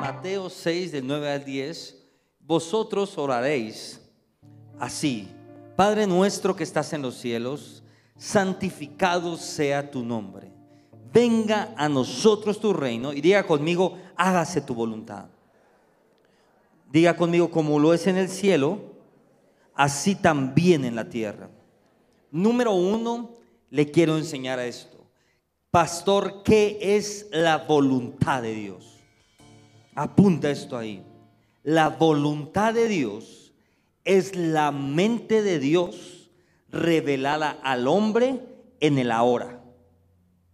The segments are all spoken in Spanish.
Mateo 6 del 9 al 10, vosotros oraréis así, Padre nuestro que estás en los cielos, santificado sea tu nombre. Venga a nosotros tu reino y diga conmigo, hágase tu voluntad. Diga conmigo, como lo es en el cielo, así también en la tierra. Número uno, le quiero enseñar a esto. Pastor, ¿qué es la voluntad de Dios? Apunta esto ahí. La voluntad de Dios es la mente de Dios revelada al hombre en el ahora.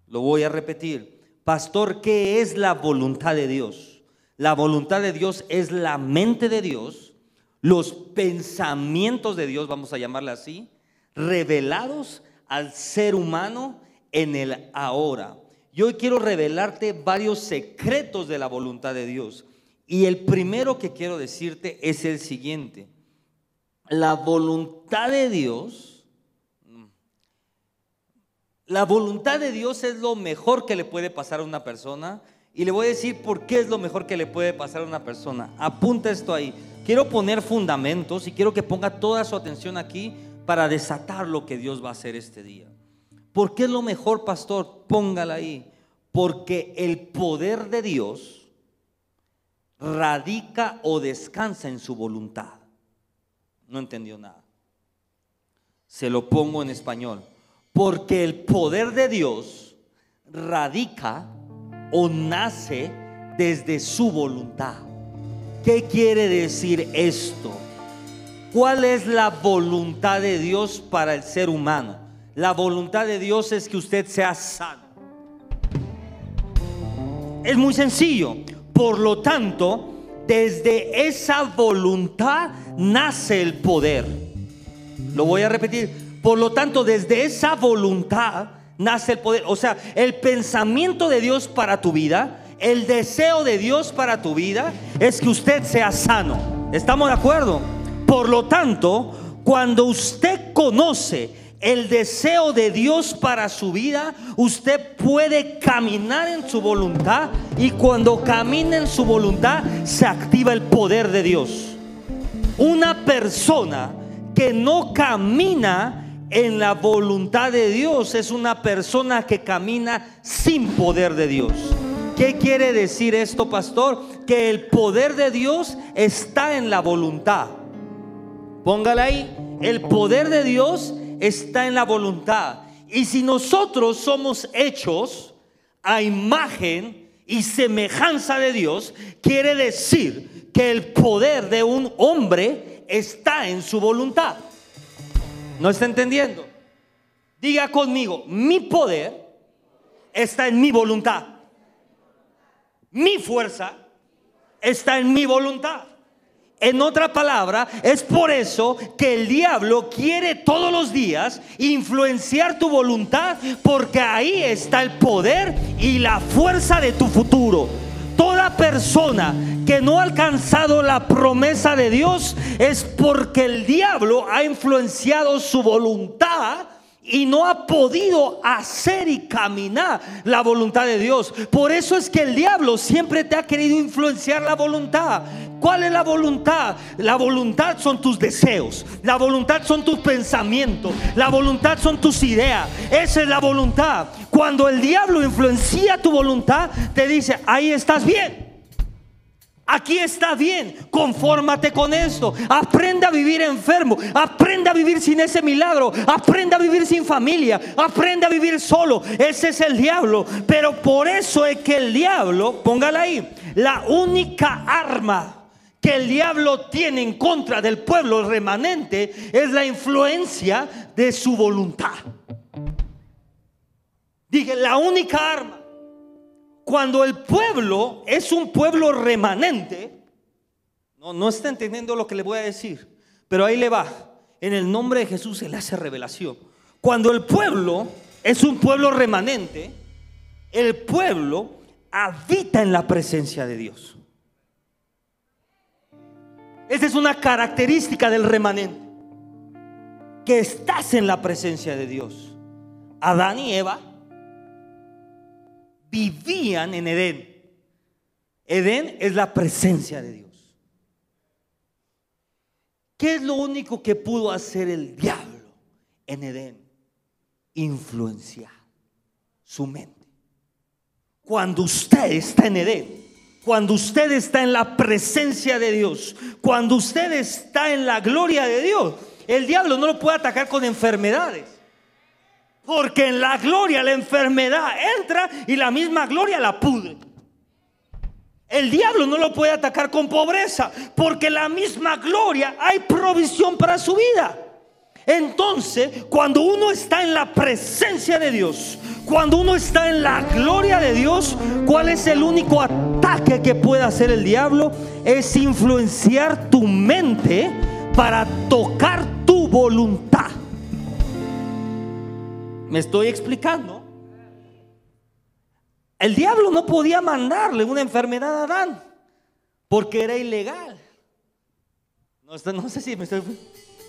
Lo voy a repetir. Pastor, ¿qué es la voluntad de Dios? La voluntad de Dios es la mente de Dios, los pensamientos de Dios, vamos a llamarla así, revelados al ser humano en el ahora. Yo quiero revelarte varios secretos de la voluntad de Dios. Y el primero que quiero decirte es el siguiente. La voluntad de Dios, la voluntad de Dios es lo mejor que le puede pasar a una persona. Y le voy a decir por qué es lo mejor que le puede pasar a una persona. Apunta esto ahí. Quiero poner fundamentos y quiero que ponga toda su atención aquí para desatar lo que Dios va a hacer este día. ¿Por qué es lo mejor, pastor? Póngala ahí. Porque el poder de Dios radica o descansa en su voluntad. No entendió nada. Se lo pongo en español. Porque el poder de Dios radica o nace desde su voluntad. ¿Qué quiere decir esto? ¿Cuál es la voluntad de Dios para el ser humano? La voluntad de Dios es que usted sea sano. Es muy sencillo. Por lo tanto, desde esa voluntad nace el poder. Lo voy a repetir. Por lo tanto, desde esa voluntad nace el poder. O sea, el pensamiento de Dios para tu vida, el deseo de Dios para tu vida es que usted sea sano. ¿Estamos de acuerdo? Por lo tanto, cuando usted conoce el deseo de Dios para su vida, usted puede caminar en su voluntad y cuando camina en su voluntad se activa el poder de Dios. Una persona que no camina en la voluntad de Dios es una persona que camina sin poder de Dios. ¿Qué quiere decir esto, pastor? Que el poder de Dios está en la voluntad. Póngala ahí. El poder de Dios está en la voluntad. Y si nosotros somos hechos a imagen y semejanza de Dios, quiere decir que el poder de un hombre está en su voluntad. ¿No está entendiendo? Diga conmigo, mi poder está en mi voluntad. Mi fuerza está en mi voluntad. En otra palabra, es por eso que el diablo quiere todos los días influenciar tu voluntad porque ahí está el poder y la fuerza de tu futuro. Toda persona que no ha alcanzado la promesa de Dios es porque el diablo ha influenciado su voluntad y no ha podido hacer y caminar la voluntad de Dios. Por eso es que el diablo siempre te ha querido influenciar la voluntad. ¿Cuál es la voluntad? La voluntad son tus deseos, la voluntad son tus pensamientos, la voluntad son tus ideas. Esa es la voluntad. Cuando el diablo influencia tu voluntad, te dice, ahí estás bien. Aquí está bien, confórmate con esto. Aprende a vivir enfermo, aprende a vivir sin ese milagro, aprende a vivir sin familia, aprende a vivir solo. Ese es el diablo. Pero por eso es que el diablo, póngala ahí, la única arma que el diablo tiene en contra del pueblo remanente es la influencia de su voluntad. Dije, la única arma. Cuando el pueblo es un pueblo remanente, no, no está entendiendo lo que le voy a decir, pero ahí le va. En el nombre de Jesús se le hace revelación. Cuando el pueblo es un pueblo remanente, el pueblo habita en la presencia de Dios. Esa es una característica del remanente. Que estás en la presencia de Dios. Adán y Eva vivían en Edén. Edén es la presencia de Dios. ¿Qué es lo único que pudo hacer el diablo en Edén? Influenciar su mente. Cuando usted está en Edén, cuando usted está en la presencia de Dios, cuando usted está en la gloria de Dios, el diablo no lo puede atacar con enfermedades. Porque en la gloria la enfermedad entra y la misma gloria la pudre. El diablo no lo puede atacar con pobreza, porque la misma gloria hay provisión para su vida. Entonces, cuando uno está en la presencia de Dios, cuando uno está en la gloria de Dios, ¿cuál es el único ataque que puede hacer el diablo? Es influenciar tu mente para tocar tu voluntad. ¿Me estoy explicando? El diablo no podía mandarle una enfermedad a Adán porque era ilegal. No, sé si me estoy...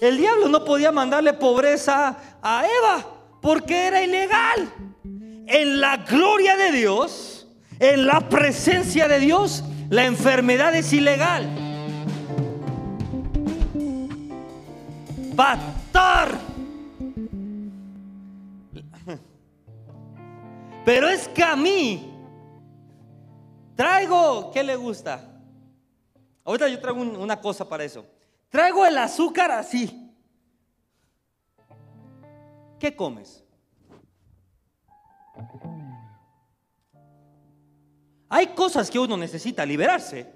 El diablo no podía mandarle pobreza a Eva porque era ilegal. En la gloria de Dios, en la presencia de Dios, la enfermedad es ilegal. Batar. Pero es que a mí traigo, ¿qué le gusta? Ahorita yo traigo una cosa para eso. Traigo el azúcar así. ¿Qué comes? Hay cosas que uno necesita liberarse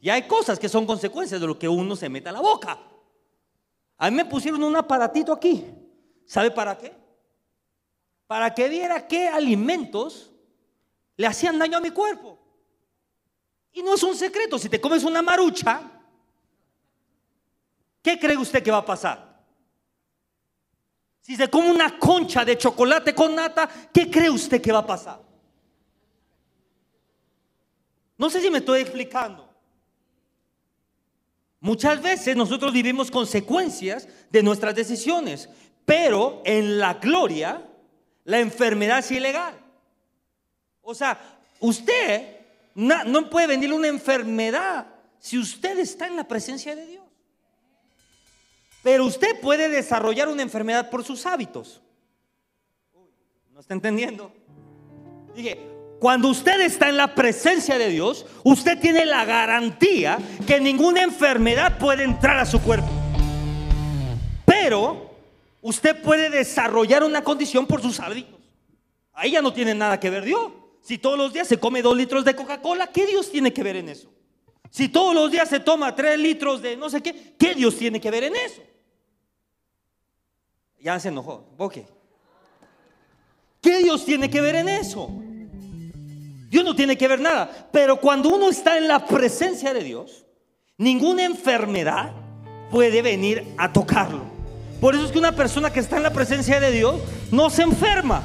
y hay cosas que son consecuencias de lo que uno se mete a la boca. A mí me pusieron un aparatito aquí. ¿Sabe para qué? Para que viera qué alimentos le hacían daño a mi cuerpo. Y no es un secreto, si te comes una marucha, ¿qué cree usted que va a pasar? Si se come una concha de chocolate con nata, ¿qué cree usted que va a pasar? No sé si me estoy explicando. Muchas veces nosotros vivimos consecuencias de nuestras decisiones, pero en la gloria la enfermedad es ilegal. O sea, usted no, puede venir una enfermedad si usted está en la presencia de Dios. Pero usted puede desarrollar una enfermedad por sus hábitos. ¿No está entendiendo? Dije, cuando usted está en la presencia de Dios, usted tiene la garantía que ninguna enfermedad puede entrar a su cuerpo. Pero usted puede desarrollar una condición por sus hábitos. Ahí ya no tiene nada que ver Dios. Si todos los días se come dos litros de Coca-Cola, ¿qué Dios tiene que ver en eso? Si todos los días se toma tres litros de no sé qué, ¿qué Dios tiene que ver en eso? Ya se enojó. Ok. ¿Qué Dios tiene que ver en eso? Dios no tiene que ver nada. Pero cuando uno está en la presencia de Dios, ninguna enfermedad puede venir a tocarlo. Por eso es que una persona que está en la presencia de Dios no se enferma.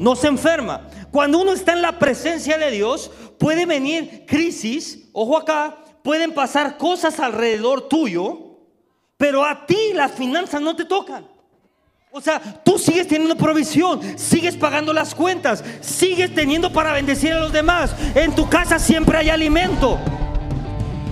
No se enferma. Cuando uno está en la presencia de Dios, puede venir crisis, ojo acá, pueden pasar cosas alrededor tuyo, pero a ti las finanzas no te tocan. O sea, tú sigues teniendo provisión, sigues pagando las cuentas, sigues teniendo para bendecir a los demás. En tu casa siempre hay alimento.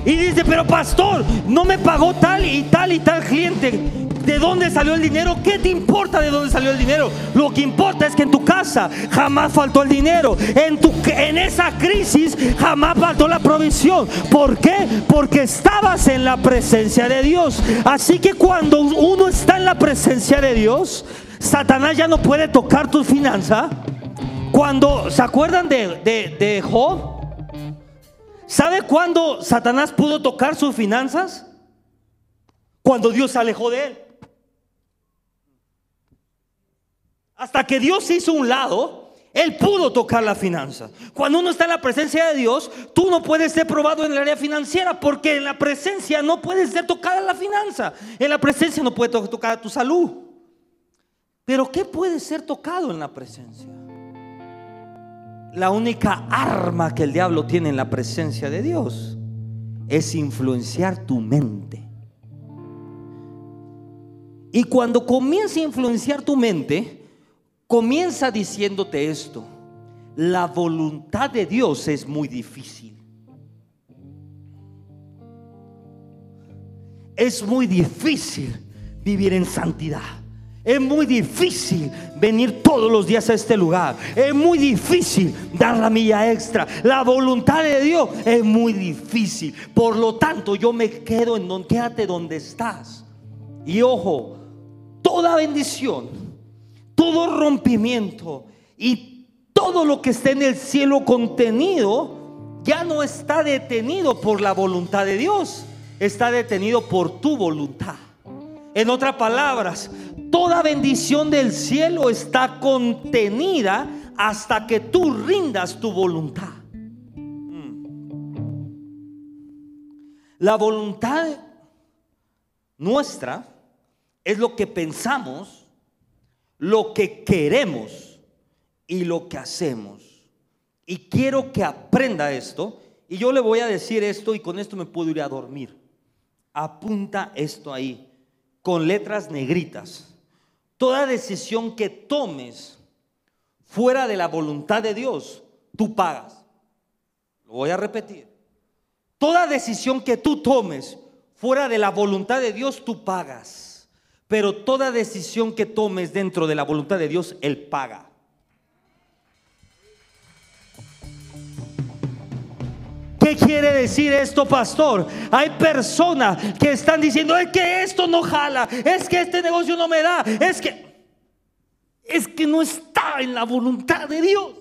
Y dice, pero pastor, no me pagó tal y tal y tal cliente. ¿De dónde salió el dinero? ¿Qué te importa de dónde salió el dinero? Lo que importa es que en tu casa jamás faltó el dinero. En, tu, en esa crisis jamás faltó la provisión. ¿Por qué? Porque estabas en la presencia de Dios. Así que cuando uno está en la presencia de Dios, Satanás ya no puede tocar tu finanza. Cuando, ¿se acuerdan de, de, de Job? ¿Sabe cuándo Satanás pudo tocar sus finanzas? Cuando Dios se alejó de él. Hasta que Dios hizo un lado, Él pudo tocar la finanza. Cuando uno está en la presencia de Dios, tú no puedes ser probado en el área financiera porque en la presencia no puede ser tocada la finanza. En la presencia no puede tocar tu salud. Pero ¿qué puede ser tocado en la presencia? La única arma que el diablo tiene en la presencia de Dios es influenciar tu mente. Y cuando comienza a influenciar tu mente, comienza diciéndote esto. la voluntad de Dios es muy difícil. Es muy difícil vivir en santidad. Es muy difícil venir todos los días a este lugar. Es muy difícil dar la milla extra. La voluntad de Dios es muy difícil. Por lo tanto, yo me quedo en donde donde estás. Y ojo, toda bendición, todo rompimiento y todo lo que está en el cielo contenido ya no está detenido por la voluntad de Dios, está detenido por tu voluntad. En otras palabras, toda bendición del cielo está contenida hasta que tú rindas tu voluntad. La voluntad nuestra es lo que pensamos, lo que queremos y lo que hacemos. Y quiero que aprenda esto. Y yo le voy a decir esto y con esto me puedo ir a dormir. Apunta esto ahí, con letras negritas. Toda decisión que tomes fuera de la voluntad de Dios, tú pagas. Lo voy a repetir. Toda decisión que tú tomes fuera de la voluntad de Dios, tú pagas. Pero toda decisión que tomes dentro de la voluntad de Dios, Él paga. ¿Qué quiere decir esto, pastor? Hay personas que están diciendo, es que esto no jala, es que este negocio no me da, es que es que no está en la voluntad de Dios.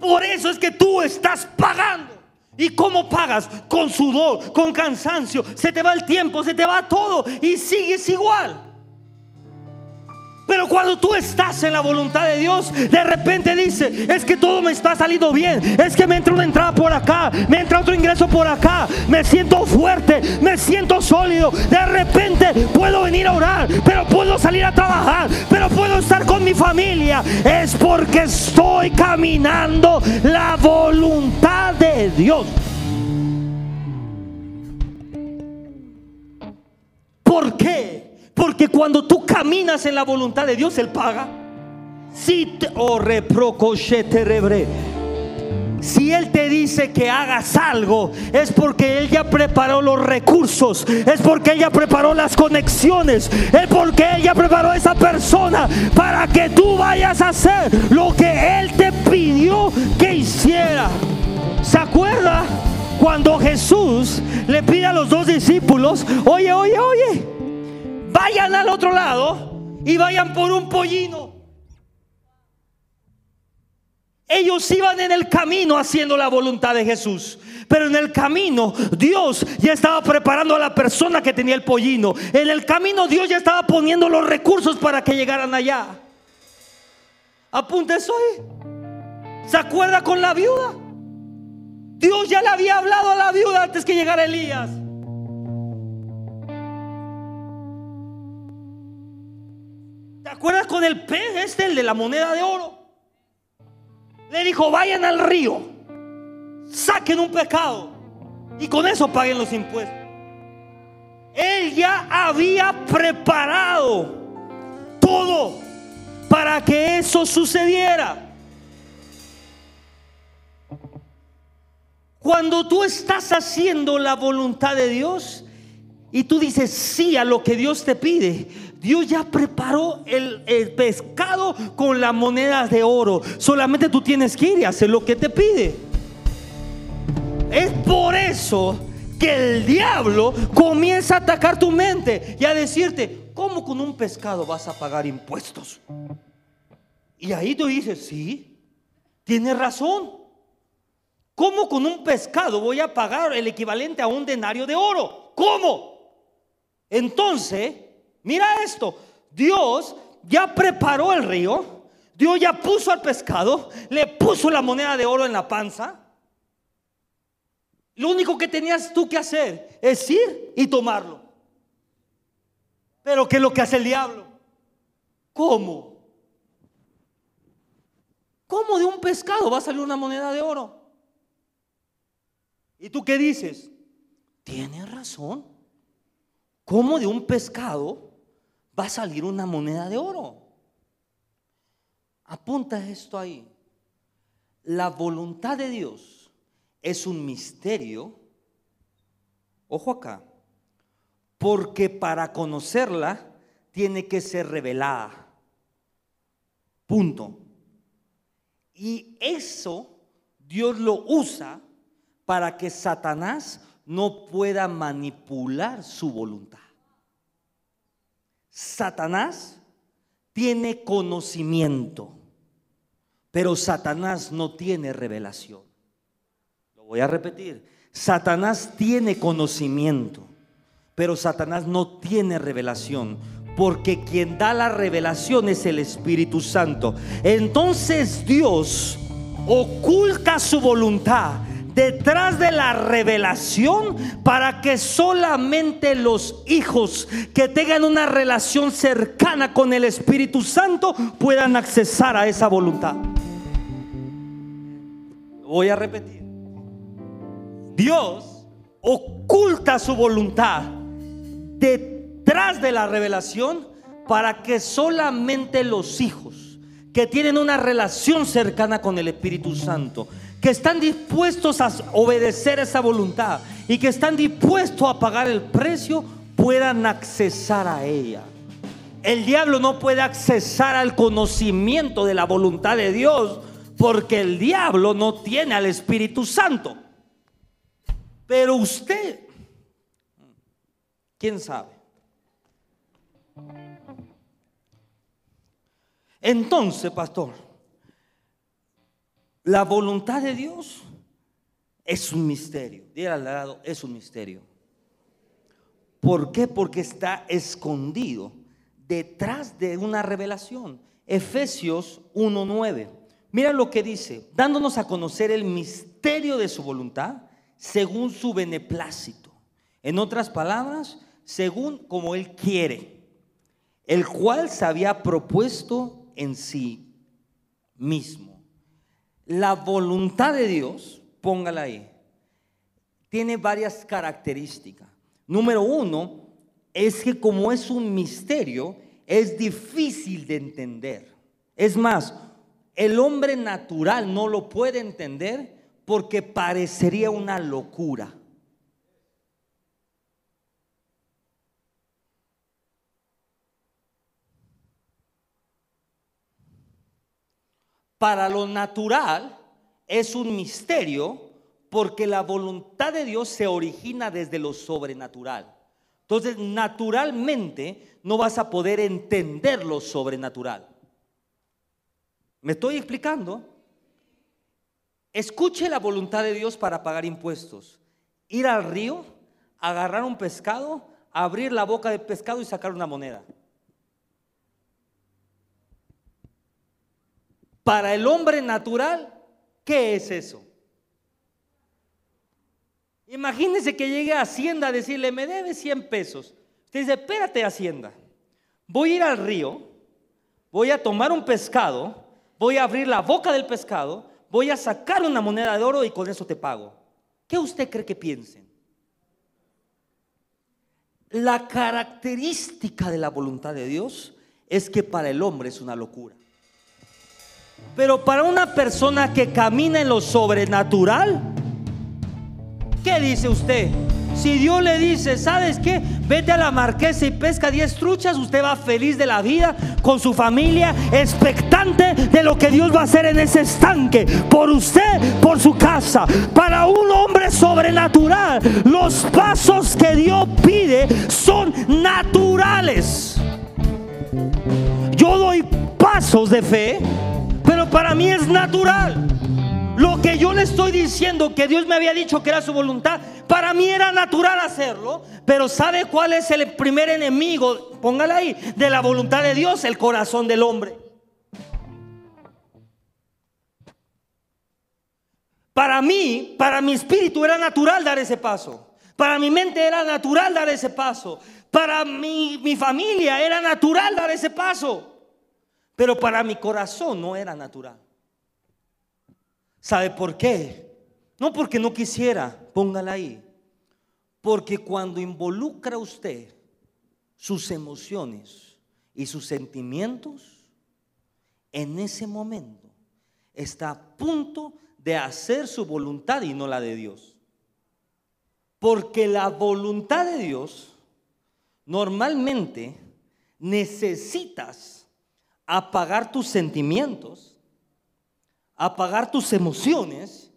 Por eso es que tú estás pagando. ¿Y cómo pagas? Con sudor, con cansancio. Se te va el tiempo, se te va todo y sigues igual. Pero cuando tú estás en la voluntad de Dios, de repente dice, es que todo me está saliendo bien, es que me entra una entrada por acá, me entra otro ingreso por acá, me siento fuerte, me siento sólido, de repente puedo venir a orar, pero puedo salir a trabajar, pero puedo estar con mi familia, es porque estoy caminando la voluntad de Dios. ¿Por qué? Porque cuando tú caminas en la voluntad de Dios, Él paga. Si te, oh, si Él te dice que hagas algo, es porque Él ya preparó los recursos, es porque Él ya preparó las conexiones, es porque Él ya preparó a esa persona para que tú vayas a hacer lo que Él te pidió que hiciera. ¿Se acuerda cuando Jesús le pide a los dos discípulos, oye, oye, oye? Vayan al otro lado y vayan por un pollino. Ellos iban en el camino haciendo la voluntad de Jesús. Pero en el camino Dios ya estaba preparando a la persona que tenía el pollino. En el camino Dios ya estaba poniendo los recursos para que llegaran allá. Apunta eso ahí. ¿Se acuerda con la viuda? Dios ya le había hablado a la viuda antes que llegara Elías. ¿Te acuerdas con el pez este, el de la moneda de oro? Le dijo, vayan al río, saquen un pecado y con eso paguen los impuestos. Él ya había preparado todo para que eso sucediera. Cuando tú estás haciendo la voluntad de Dios y tú dices sí a lo que Dios te pide, Dios ya preparó el, pescado con las monedas de oro. Solamente tú tienes que ir y hacer lo que te pide. Es por eso que el diablo comienza a atacar tu mente y a decirte, ¿cómo con un pescado vas a pagar impuestos? Y ahí tú dices, sí, tienes razón. ¿Cómo con un pescado voy a pagar el equivalente a un denario de oro? ¿Cómo? Entonces, Mira esto, Dios ya preparó el río, Dios ya puso al pescado, le puso la moneda de oro en la panza. Lo único que tenías tú que hacer es ir y tomarlo. Pero ¿qué es lo que hace el diablo? ¿Cómo? ¿Cómo de un pescado va a salir una moneda de oro? ¿Y tú qué dices? Tienes razón. ¿Cómo de un pescado va a salir una moneda de oro. Apunta esto ahí. La voluntad de Dios es un misterio. Ojo acá. Porque para conocerla tiene que ser revelada. Punto. Y eso Dios lo usa para que Satanás no pueda manipular su voluntad. Satanás tiene conocimiento, pero Satanás no tiene revelación. Lo voy a repetir. Satanás tiene conocimiento, pero Satanás no tiene revelación. Porque quien da la revelación es el Espíritu Santo. Entonces Dios oculta su voluntad detrás de la revelación para que solamente los hijos que tengan una relación cercana con el Espíritu Santo puedan accesar a esa voluntad. Voy a repetir. Dios oculta su voluntad detrás de la revelación para que solamente los hijos que tienen una relación cercana con el Espíritu Santo que están dispuestos a obedecer esa voluntad y que están dispuestos a pagar el precio, puedan accesar a ella. El diablo no puede accesar al conocimiento de la voluntad de Dios porque el diablo no tiene al Espíritu Santo. Pero usted, ¿quién sabe? Entonces, pastor, la voluntad de Dios es un misterio. Dígale al lado, es un misterio. ¿Por qué? Porque está escondido detrás de una revelación. Efesios 1.9. Mira lo que dice, dándonos a conocer el misterio de su voluntad según su beneplácito. En otras palabras, según como Él quiere, el cual se había propuesto en sí mismo la voluntad de Dios, póngala ahí, tiene varias características. Número uno, es que como es un misterio, es difícil de entender. Es más, el hombre natural no lo puede entender porque parecería una locura. Para lo natural es un misterio porque la voluntad de Dios se origina desde lo sobrenatural. Entonces, naturalmente no vas a poder entender lo sobrenatural. ¿Me estoy explicando? Escuche la voluntad de Dios para pagar impuestos. Ir al río, agarrar un pescado, abrir la boca del pescado y sacar una moneda. Para el hombre natural, ¿qué es eso? Imagínese que llegue a Hacienda a decirle, me debe 100 pesos. Usted dice, espérate Hacienda, voy a ir al río, voy a tomar un pescado, voy a abrir la boca del pescado, voy a sacar una moneda de oro y con eso te pago. ¿Qué usted cree que piensen? La característica de la voluntad de Dios es que para el hombre es una locura. Pero para una persona que camina en lo sobrenatural, ¿qué dice usted? Si Dios le dice, ¿sabes qué? Vete a la marquesa y pesca 10 truchas, usted va feliz de la vida con su familia, expectante de lo que Dios va a hacer en ese estanque, por usted, por su casa. Para un hombre sobrenatural, los pasos que Dios pide son naturales. Yo doy pasos de fe para mí es natural. Lo que yo le estoy diciendo que Dios me había dicho que era su voluntad, para mí era natural hacerlo. Pero ¿sabe cuál es el primer enemigo? Póngala ahí, de la voluntad de Dios, el corazón del hombre. Para mí, para mi espíritu era natural dar ese paso. Para mi mente era natural dar ese paso. Para mi, mi familia era natural dar ese paso. Pero para mi corazón no era natural. ¿Sabe por qué? No porque no quisiera, póngala ahí. Porque cuando involucra usted sus emociones y sus sentimientos, en ese momento está a punto de hacer su voluntad y no la de Dios. Porque la voluntad de Dios normalmente necesitas apagar tus sentimientos, apagar tus emociones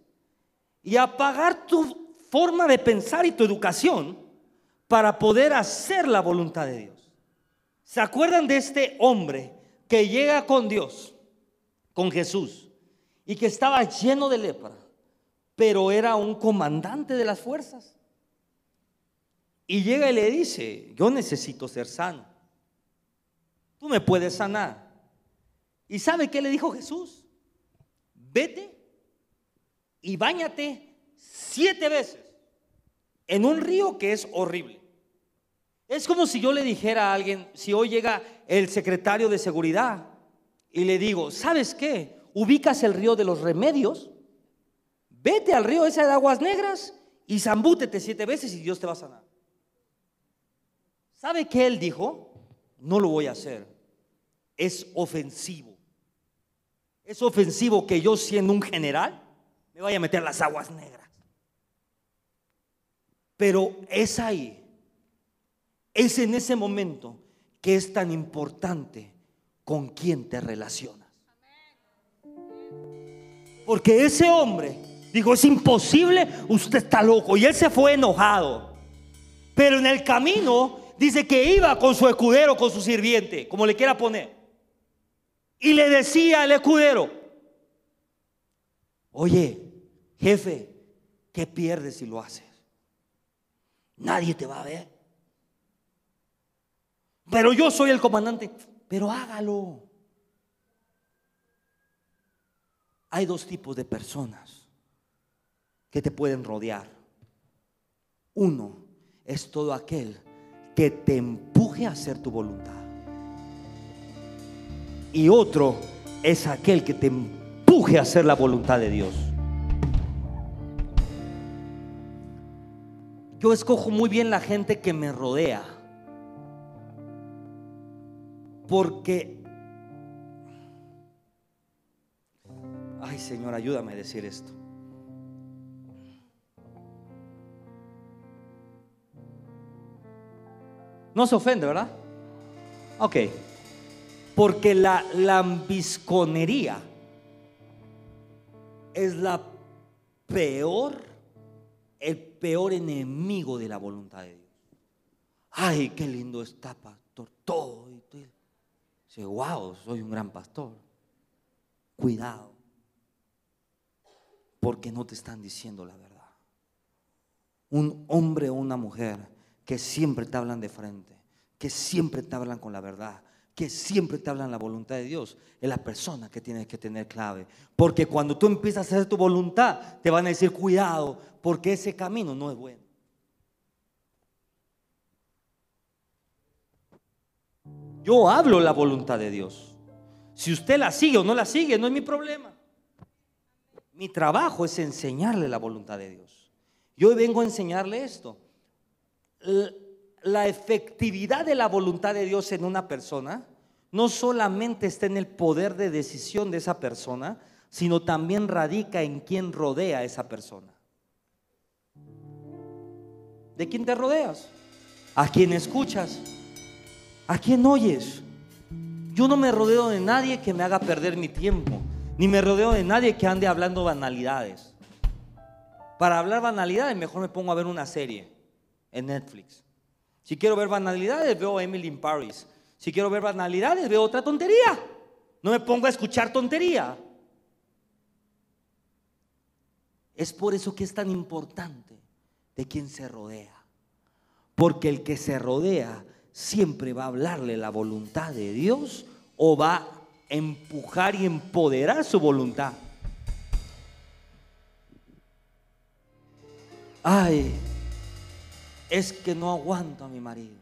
y apagar tu forma de pensar y tu educación para poder hacer la voluntad de Dios. ¿Se acuerdan de este hombre que llega con Dios, con Jesús, y que estaba lleno de lepra, pero era un comandante de las fuerzas? Y llega y le dice, yo necesito ser sano. Tú me puedes sanar. ¿Y sabe qué le dijo Jesús? Vete y báñate siete veces en un río que es horrible. Es como si yo le dijera a alguien, si hoy llega el secretario de seguridad y le digo, ¿sabes qué? Ubicas el río de los remedios, vete al río ese de aguas negras y zambútete siete veces y Dios te va a sanar. ¿Sabe qué él dijo? No lo voy a hacer. Es ofensivo. Es ofensivo que yo siendo un general me vaya a meter las aguas negras. Pero es ahí, es en ese momento que es tan importante con quién te relacionas. Porque ese hombre dijo, es imposible, usted está loco. Y él se fue enojado. Pero en el camino dice que iba con su escudero, con su sirviente, como le quiera poner. Y le decía al escudero, oye, jefe, ¿qué pierdes si lo haces? Nadie te va a ver. Pero yo soy el comandante. Pero hágalo. Hay dos tipos de personas que te pueden rodear. Uno es todo aquel que te empuje a hacer tu voluntad. Y otro es aquel que te empuje a hacer la voluntad de Dios. Yo escojo muy bien la gente que me rodea. Porque, ay Señor, ayúdame a decir esto. No se ofende, ¿verdad? Ok. Porque la lambisconería es la peor el peor enemigo de la voluntad de Dios. Ay, qué lindo está, pastor. Todo. Y todo. Dice, wow, soy un gran pastor. Cuidado. Porque no te están diciendo la verdad. Un hombre o una mujer que siempre te hablan de frente, que siempre te hablan con la verdad, que siempre te hablan la voluntad de Dios, es la persona que tienes que tener clave. Porque cuando tú empiezas a hacer tu voluntad, te van a decir, cuidado, porque ese camino no es bueno. Yo hablo la voluntad de Dios. Si usted la sigue o no la sigue, no es mi problema. Mi trabajo es enseñarle la voluntad de Dios. Yo vengo a enseñarle esto la efectividad de la voluntad de Dios en una persona no solamente está en el poder de decisión de esa persona, sino también radica en quién rodea a esa persona. ¿De quién te rodeas? ¿A quién escuchas? ¿A quién oyes? Yo no me rodeo de nadie que me haga perder mi tiempo, ni me rodeo de nadie que ande hablando banalidades. Para hablar banalidades, mejor me pongo a ver una serie en Netflix. Si quiero ver banalidades, veo a Emily in Paris. Si quiero ver banalidades, veo otra tontería. No me pongo a escuchar tontería. Es por eso que es tan importante de quién se rodea. Porque el que se rodea siempre va a hablarle la voluntad de Dios o va a empujar y empoderar su voluntad. Ay, es que no aguanto a mi marido.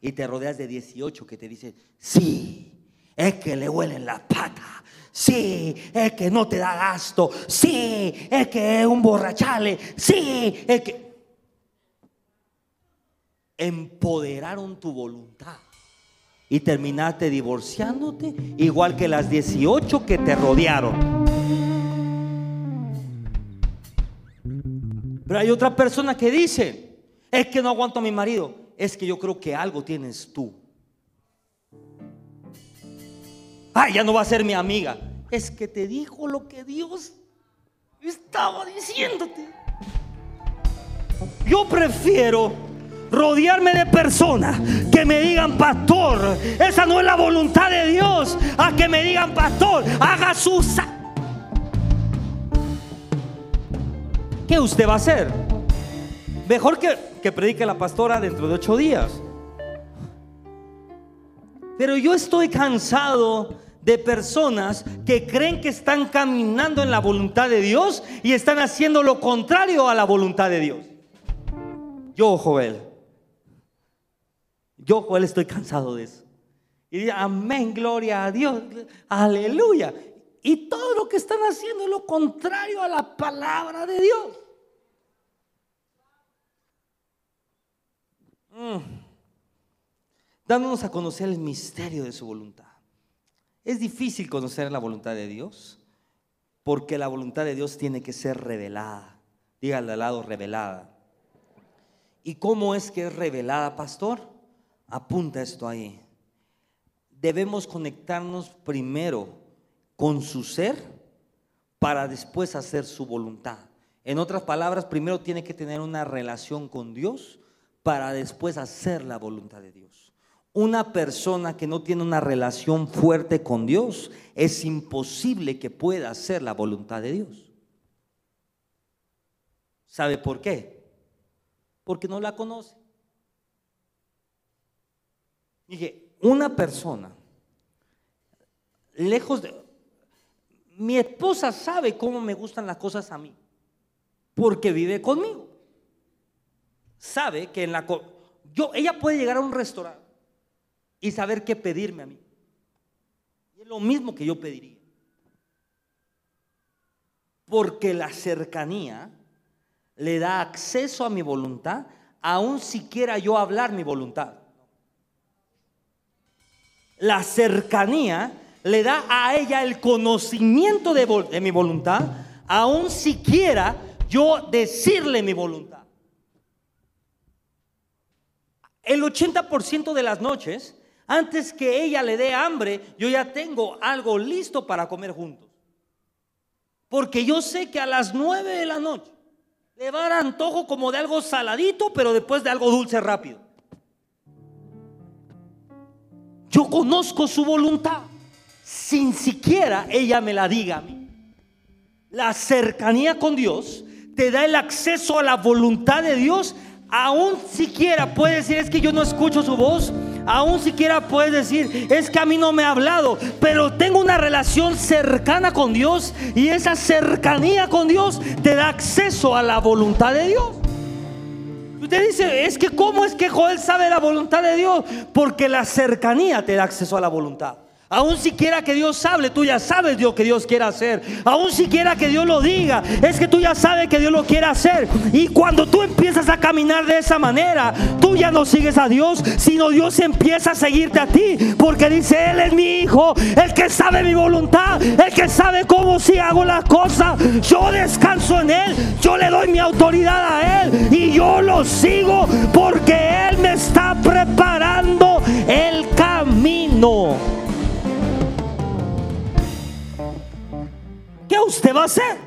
Y te rodeas de 18 que te dicen, sí, es que le huelen la pata. Sí, es que no te da gasto. Sí, es que es un borrachale. Sí, es que... Empoderaron tu voluntad. y terminaste divorciándote igual que las 18 que te rodearon. Pero hay otra persona que dice, es que no aguanto a mi marido, es que yo creo que algo tienes tú. Ah, ya no va a ser mi amiga. Es que te dijo lo que Dios estaba diciéndote. Yo prefiero rodearme de personas que me digan, pastor, esa no es la voluntad de Dios, a que me digan, pastor, haga su... ¿Qué usted va a hacer? Mejor que, que predique la pastora dentro de ocho días. Pero yo estoy cansado de personas que creen que están caminando en la voluntad de Dios y están haciendo lo contrario a la voluntad de Dios. Yo, Joel, yo, Joel, estoy cansado de eso. Y dice, amén, gloria a Dios, aleluya. Y todo lo que están haciendo es lo contrario a la palabra de Dios. Dándonos a conocer el misterio de su voluntad. Es difícil conocer la voluntad de Dios porque la voluntad de Dios tiene que ser revelada. Dígale al lado, revelada. ¿Y cómo es que es revelada, pastor? Apunta esto ahí. Debemos conectarnos primero con su ser para después hacer su voluntad. En otras palabras, primero tiene que tener una relación con Dios para después hacer la voluntad de Dios. Una persona que no tiene una relación fuerte con Dios es imposible que pueda hacer la voluntad de Dios. ¿Sabe por qué? Porque no la conoce. Dije, una persona, lejos de... Mi esposa sabe cómo me gustan las cosas a mí, porque vive conmigo. Sabe que en la... Yo, ella puede llegar a un restaurante y saber qué pedirme a mí. Y es lo mismo que yo pediría. Porque la cercanía le da acceso a mi voluntad, aun siquiera yo hablar mi voluntad. La cercanía le da a ella el conocimiento de, de mi voluntad, aun siquiera yo decirle mi voluntad. El 80% de las noches antes que ella le dé hambre, yo ya tengo algo listo para comer juntos. Porque yo sé que a las nueve de la noche le va a dar antojo como de algo saladito, pero después de algo dulce rápido. Yo conozco su voluntad sin siquiera ella me la diga a mí. La cercanía con Dios te da el acceso a la voluntad de Dios, aún siquiera puede decir es que yo no escucho su voz, Aún siquiera puedes decir, es que a mí no me ha hablado, pero tengo una relación cercana con Dios y esa cercanía con Dios te da acceso a la voluntad de Dios. Usted dice, es que ¿cómo es que Joel sabe la voluntad de Dios? Porque la cercanía te da acceso a la voluntad. Aún siquiera que Dios hable, tú ya sabes Dios que Dios quiere hacer. Aún siquiera que Dios lo diga, es que tú ya sabes que Dios lo quiere hacer. Y cuando tú empiezas a caminar de esa manera, tú ya no sigues a Dios, sino Dios empieza a seguirte a ti. Porque dice, Él es mi hijo, el que sabe mi voluntad, el que sabe cómo si hago las cosas. Yo descanso en Él, yo le doy mi autoridad a Él y yo lo sigo porque Él me está preparando el camino. ¿Qué usted va a hacer?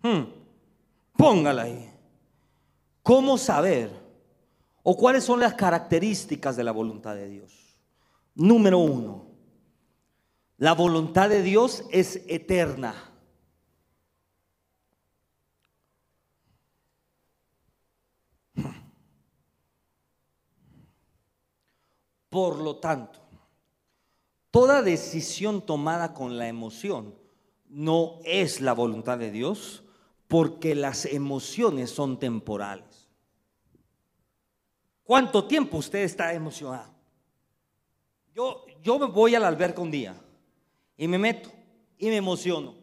Hmm. Póngala ahí. ¿Cómo saber? ¿O cuáles son las características de la voluntad de Dios? Número uno, la voluntad de Dios es eterna. Por lo tanto, Toda decisión tomada con la emoción no es la voluntad de Dios porque las emociones son temporales. ¿Cuánto tiempo usted está emocionado? Yo, yo me voy al alberca un día y me meto y me emociono.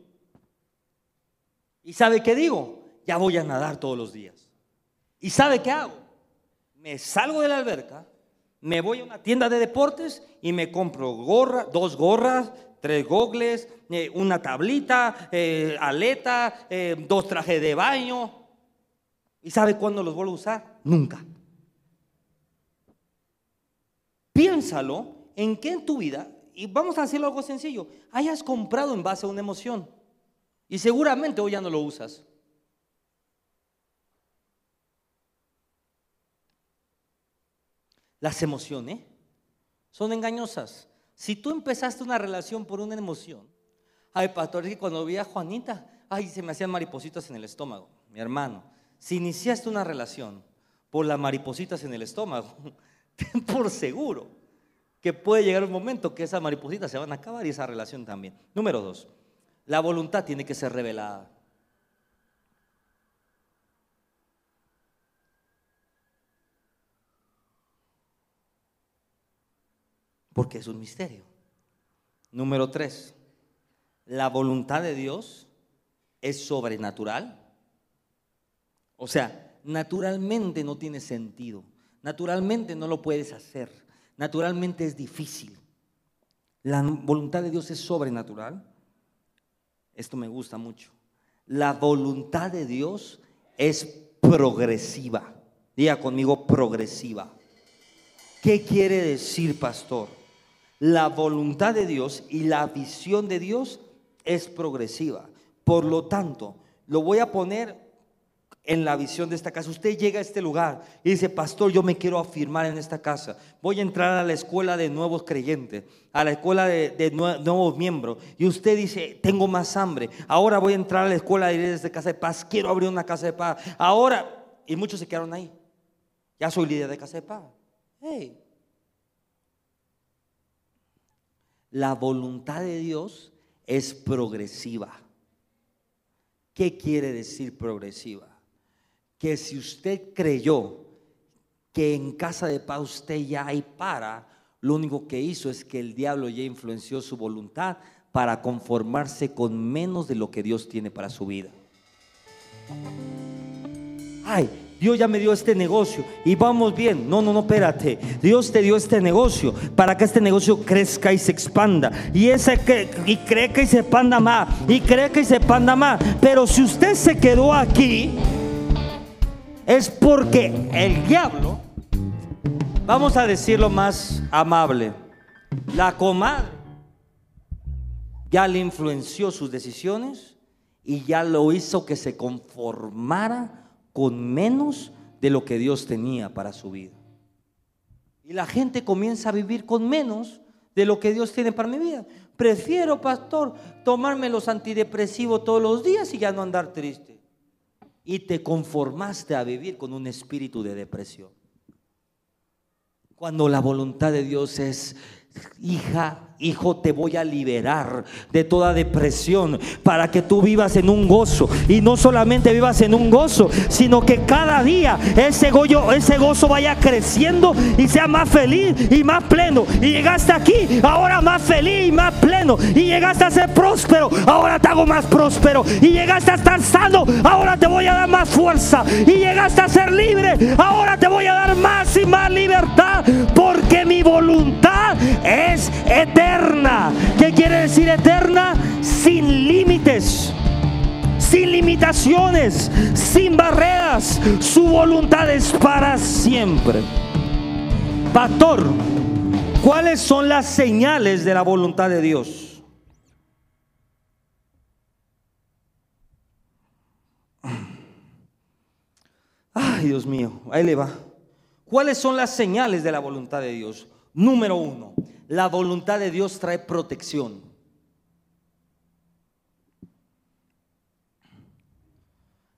¿Y sabe qué digo? Ya voy a nadar todos los días. ¿Y sabe qué hago? Me salgo de la alberca, me voy a una tienda de deportes y me compro gorra, dos gorras, tres gogles, eh, una tablita, eh, aleta, eh, dos trajes de baño. ¿Y sabe cuándo los vuelvo a usar? Nunca. Piénsalo en qué en tu vida, y vamos a hacerlo algo sencillo, hayas comprado en base a una emoción. Y seguramente hoy ya no lo usas. Las emociones son engañosas. Si tú empezaste una relación por una emoción, ay, pastor, que cuando vi a Juanita, ay, se me hacían maripositas en el estómago. Mi hermano, si iniciaste una relación por las maripositas en el estómago, ten por seguro que puede llegar un momento que esas maripositas se van a acabar y esa relación también. Número dos, la voluntad tiene que ser revelada. Porque es un misterio. Número tres, la voluntad de Dios es sobrenatural. O sea, naturalmente no tiene sentido, naturalmente no lo puedes hacer, naturalmente es difícil. La voluntad de Dios es sobrenatural. Esto me gusta mucho. La voluntad de Dios es progresiva. Diga conmigo progresiva. ¿Qué quiere decir, pastor? La voluntad de Dios y la visión de Dios es progresiva. Por lo tanto, lo voy a poner en la visión de esta casa. Usted llega a este lugar y dice, pastor, yo me quiero afirmar en esta casa. Voy a entrar a la escuela de nuevos creyentes, a la escuela de, nuevos miembros. Y usted dice, tengo más hambre. Ahora voy a entrar a la escuela de líderes de casa de paz. Quiero abrir una casa de paz. Ahora, y muchos se quedaron ahí. Ya soy líder de casa de paz. Hey, la voluntad de Dios es progresiva. ¿Qué quiere decir progresiva? Que si usted creyó que en casa de paz usted ya hay para, lo único que hizo es que el diablo ya influenció su voluntad para conformarse con menos de lo que Dios tiene para su vida. Ay, Dios ya me dio este negocio y vamos bien. No, no, no, espérate. Dios te dio este negocio para que este negocio crezca y se expanda. Y ese que y crezca y se expanda más. Y crezca y se expanda más. Pero si usted se quedó aquí, es porque el diablo, vamos a decirlo más amable, la comadre ya le influenció sus decisiones y ya lo hizo que se conformara con menos de lo que Dios tenía para su vida. Y la gente comienza a vivir con menos de lo que Dios tiene para mi vida. Prefiero, pastor, tomarme los antidepresivos todos los días y ya no andar triste. Y te conformaste a vivir con un espíritu de depresión. Cuando la voluntad de Dios es hija, hijo, te voy a liberar de toda depresión para que tú vivas en un gozo. Y no solamente vivas en un gozo, sino que cada día ese, ese gozo vaya creciendo y sea más feliz y más pleno. Y llegaste aquí, ahora más feliz y más pleno. Y llegaste a ser próspero, ahora te hago más próspero. Y llegaste a estar sano, ahora te voy a dar más fuerza. Y llegaste a ser libre, ahora te voy a dar más y más libertad. Porque mi voluntad es eterna. ¿Qué quiere decir eterna? Sin límites, sin limitaciones, sin barreras. Su voluntad es para siempre. Pastor, ¿cuáles son las señales de la voluntad de Dios? Ay, Dios mío, ahí le va. ¿Cuáles son las señales de la voluntad de Dios? Número uno, la voluntad de Dios trae protección.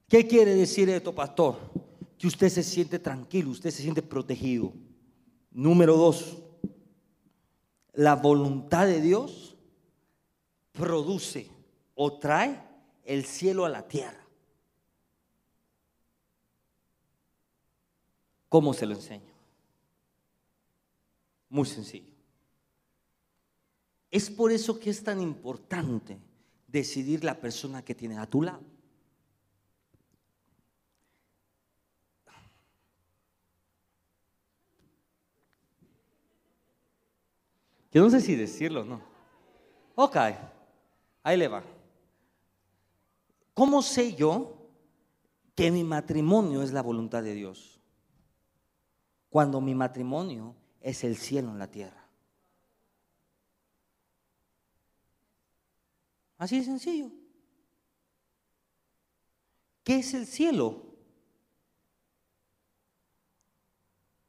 ¿Qué quiere decir esto, pastor? Que usted se siente tranquilo, usted se siente protegido. Número dos, la voluntad de Dios produce o trae el cielo a la tierra. ¿Cómo se lo enseño? Muy sencillo. Es por eso que es tan importante decidir la persona que tienes a tu lado. Yo no sé si decirlo, ¿no? Ok, ahí le va. ¿Cómo sé yo que mi matrimonio es la voluntad de Dios? Cuando mi matrimonio es el cielo en la tierra. Así de sencillo. ¿Qué es el cielo?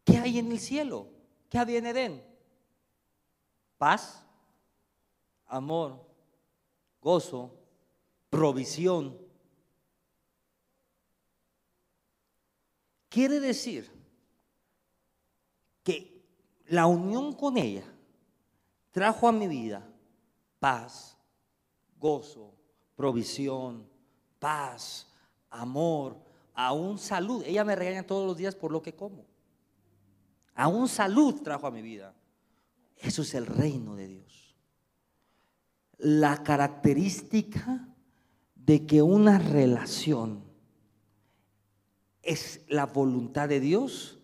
¿Qué hay en el cielo? ¿Qué había en Edén? Paz, amor, gozo, provisión. Quiere decir la unión con ella trajo a mi vida paz, gozo, provisión, paz, amor, aún salud. Ella me regaña todos los días por lo que como. Aún salud trajo a mi vida. Eso es el reino de Dios. La característica de que una relación es la voluntad de Dios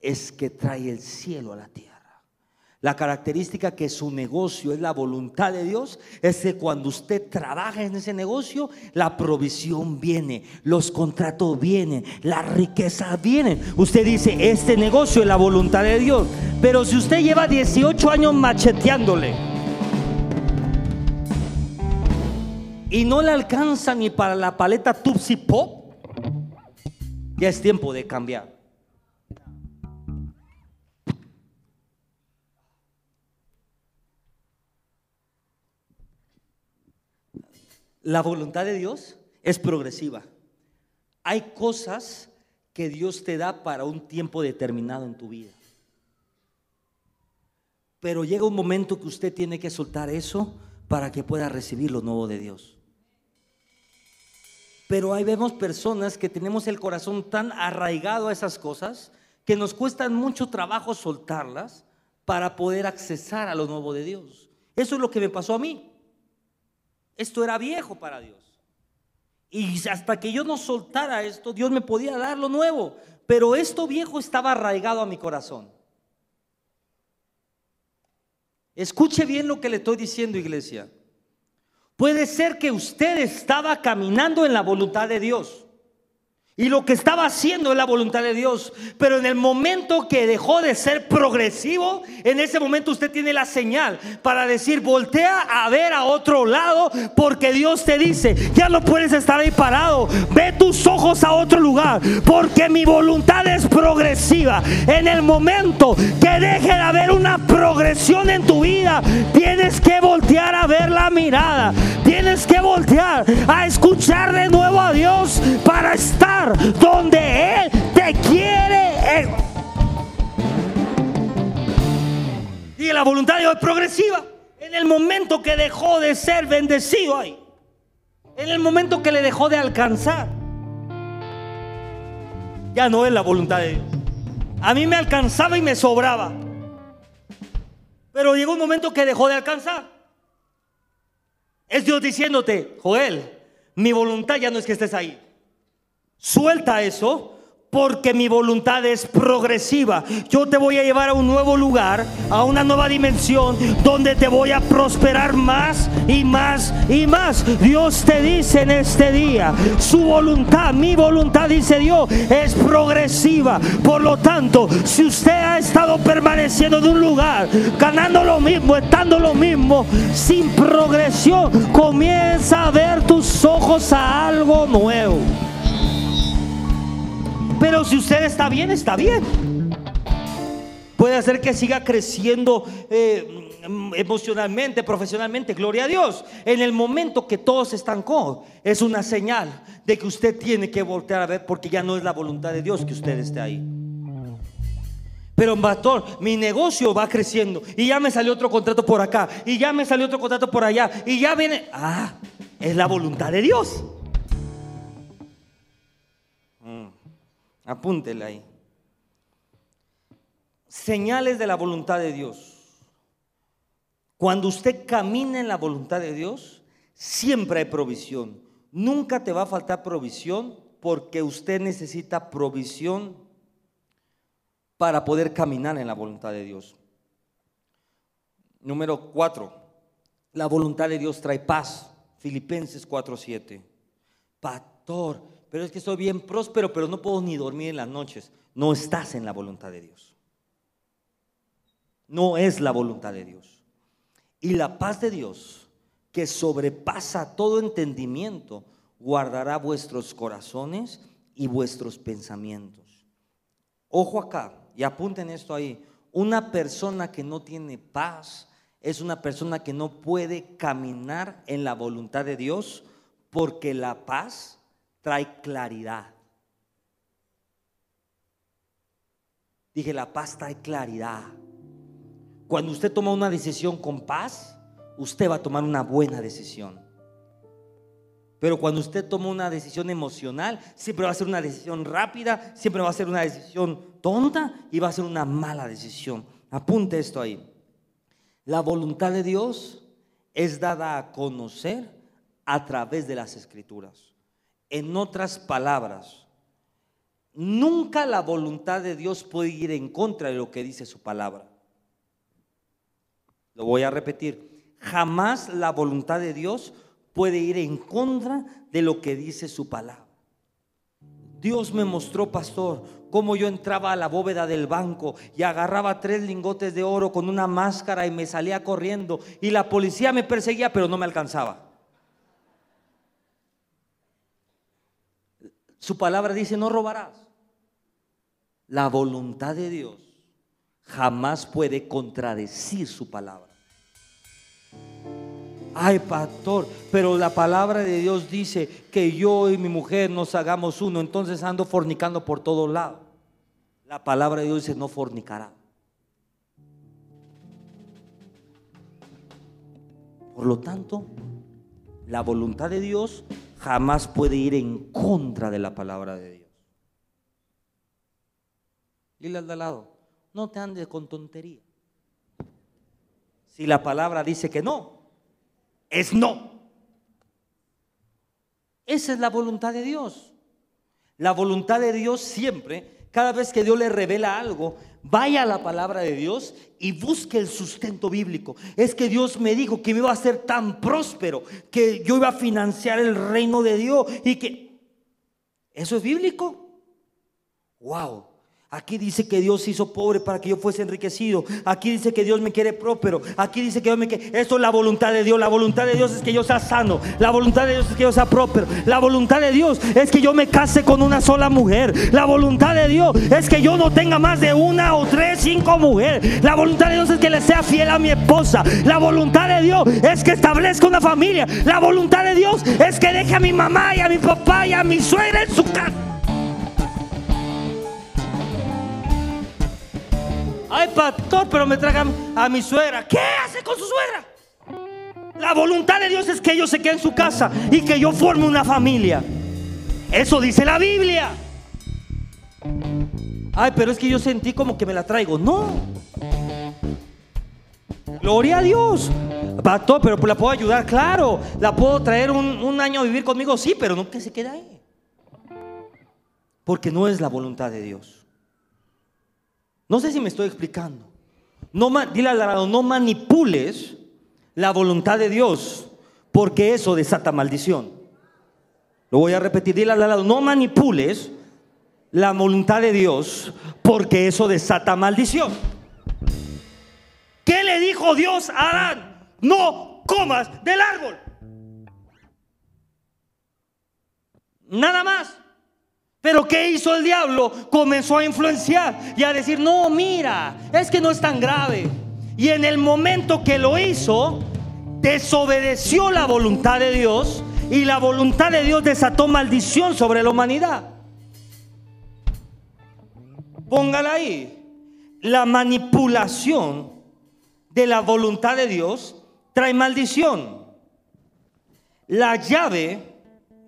es que trae el cielo a la tierra. La característica que su negocio es la voluntad de Dios es que cuando usted trabaja en ese negocio, la provisión viene, los contratos vienen, la riqueza viene. Usted dice, este negocio es la voluntad de Dios. Pero si usted lleva 18 años macheteándole y no le alcanza ni para la paleta Tupsi Pop, ya es tiempo de cambiar. La voluntad de Dios es progresiva. Hay cosas que Dios te da para un tiempo determinado en tu vida. Pero llega un momento que usted tiene que soltar eso para que pueda recibir lo nuevo de Dios. Pero ahí vemos personas que tenemos el corazón tan arraigado a esas cosas que nos cuestan mucho trabajo soltarlas para poder accesar a lo nuevo de Dios. Eso es lo que me pasó a mí. Esto era viejo para Dios. Y hasta que yo no soltara esto, Dios me podía dar lo nuevo. Pero esto viejo estaba arraigado a mi corazón. Escuche bien lo que le estoy diciendo, iglesia. Puede ser que usted estaba caminando en la voluntad de Dios. Y lo que estaba haciendo es la voluntad de Dios. Pero en el momento que dejó de ser progresivo, en ese momento usted tiene la señal para decir, voltea a ver a otro lado, porque Dios te dice, ya no puedes estar ahí parado, ve tus ojos a otro lugar, porque mi voluntad es progresiva. En el momento que deje de haber una progresión en tu vida, tienes que voltear a ver la mirada, tienes que voltear a escuchar de nuevo a Dios para estar donde Él te quiere. Y la voluntad de Dios es progresiva. En el momento que dejó de ser bendecido ahí. En el momento que le dejó de alcanzar. Ya no es la voluntad de Dios. A mí me alcanzaba y me sobraba. Pero llegó un momento que dejó de alcanzar. Es Dios diciéndote, Joel, mi voluntad ya no es que estés ahí. Suelta eso porque mi voluntad es progresiva. Yo te voy a llevar a un nuevo lugar, a una nueva dimensión, donde te voy a prosperar más y más y más. Dios te dice en este día, su voluntad, mi voluntad, dice Dios, es progresiva. Por lo tanto, si usted ha estado permaneciendo en un lugar, ganando lo mismo, estando lo mismo, sin progresión, comienza a ver tus ojos a algo nuevo. Pero si usted está bien, está bien. Puede hacer que siga creciendo eh, emocionalmente, profesionalmente, gloria a Dios. En el momento que todo se estancó, es una señal de que usted tiene que voltear a ver porque ya no es la voluntad de Dios que usted esté ahí. Pero pastor, mi negocio va creciendo y ya me salió otro contrato por acá y ya me salió otro contrato por allá y ya viene, ah, es la voluntad de Dios. Apúntela ahí. Señales de la voluntad de Dios. Cuando usted camina en la voluntad de Dios, siempre hay provisión. Nunca te va a faltar provisión porque usted necesita provisión para poder caminar en la voluntad de Dios. Número cuatro, la voluntad de Dios trae paz. Filipenses 4:7. Pastor, pero es que estoy bien próspero, pero no puedo ni dormir en las noches. No estás en la voluntad de Dios. No es la voluntad de Dios. Y la paz de Dios, que sobrepasa todo entendimiento, guardará vuestros corazones y vuestros pensamientos. Ojo acá, y apunten esto ahí. Una persona que no tiene paz es una persona que no puede caminar en la voluntad de Dios porque la paz trae claridad. Dije, la paz trae claridad. Cuando usted toma una decisión con paz, usted va a tomar una buena decisión. Pero cuando usted toma una decisión emocional, siempre va a ser una decisión rápida, siempre va a ser una decisión tonta y va a ser una mala decisión. Apunte esto ahí. La voluntad de Dios es dada a conocer a través de las escrituras. En otras palabras, nunca la voluntad de Dios puede ir en contra de lo que dice su palabra. Lo voy a repetir. Jamás la voluntad de Dios puede ir en contra de lo que dice su palabra. Dios me mostró, pastor, cómo yo entraba a la bóveda del banco y agarraba tres lingotes de oro con una máscara y me salía corriendo y la policía me perseguía pero no me alcanzaba. Su palabra dice, no robarás. La voluntad de Dios jamás puede contradecir su palabra. Ay, pastor, pero la palabra de Dios dice que yo y mi mujer nos hagamos uno, entonces ando fornicando por todos lados. La palabra de Dios dice, no fornicará. Por lo tanto, la voluntad de Dios jamás puede ir en contra de la palabra de Dios. Dile al de lado, no te andes con tontería. Si la palabra dice que no, es no. Esa es la voluntad de Dios. La voluntad de Dios siempre, cada vez que Dios le revela algo, vaya a la palabra de Dios y busque el sustento bíblico. Es que Dios me dijo que me iba a hacer tan próspero, que yo iba a financiar el reino de Dios y que... ¿Eso es bíblico? Wow. Aquí dice que Dios hizo pobre para que yo fuese enriquecido. Aquí dice que Dios me quiere próspero. Aquí dice que Dios me quiere. Esto es la voluntad de Dios. La voluntad de Dios es que yo sea sano. La voluntad de Dios es que yo sea próspero. La voluntad de Dios es que yo me case con una sola mujer. La voluntad de Dios es que yo no tenga más de una o tres, cinco mujeres. La voluntad de Dios es que le sea fiel a mi esposa. La voluntad de Dios es que establezca una familia. La voluntad de Dios es que deje a mi mamá y a mi papá y a mi suegra en su casa. Ay, pastor, pero me tragan a mi suegra. ¿Qué hace con su suegra? La voluntad de Dios es que ellos se queden en su casa y que yo forme una familia. Eso dice la Biblia. Ay, pero es que yo sentí como que me la traigo. No. Gloria a Dios. Pastor, pero la puedo ayudar, claro. La puedo traer un, año a vivir conmigo, sí, pero que se quede ahí. Porque no es la voluntad de Dios. No sé si me estoy explicando. No, dile al lado, no manipules la voluntad de Dios, porque eso desata maldición. Lo voy a repetir, dile al lado, no manipules la voluntad de Dios, porque eso desata maldición. ¿Qué le dijo Dios a Adán? No comas del árbol. Nada más. Pero ¿qué hizo el diablo? Comenzó a influenciar y a decir, no, mira, es que no es tan grave. Y en el momento que lo hizo, desobedeció la voluntad de Dios y la voluntad de Dios desató maldición sobre la humanidad. Póngala ahí. La manipulación de la voluntad de Dios trae maldición. La llave,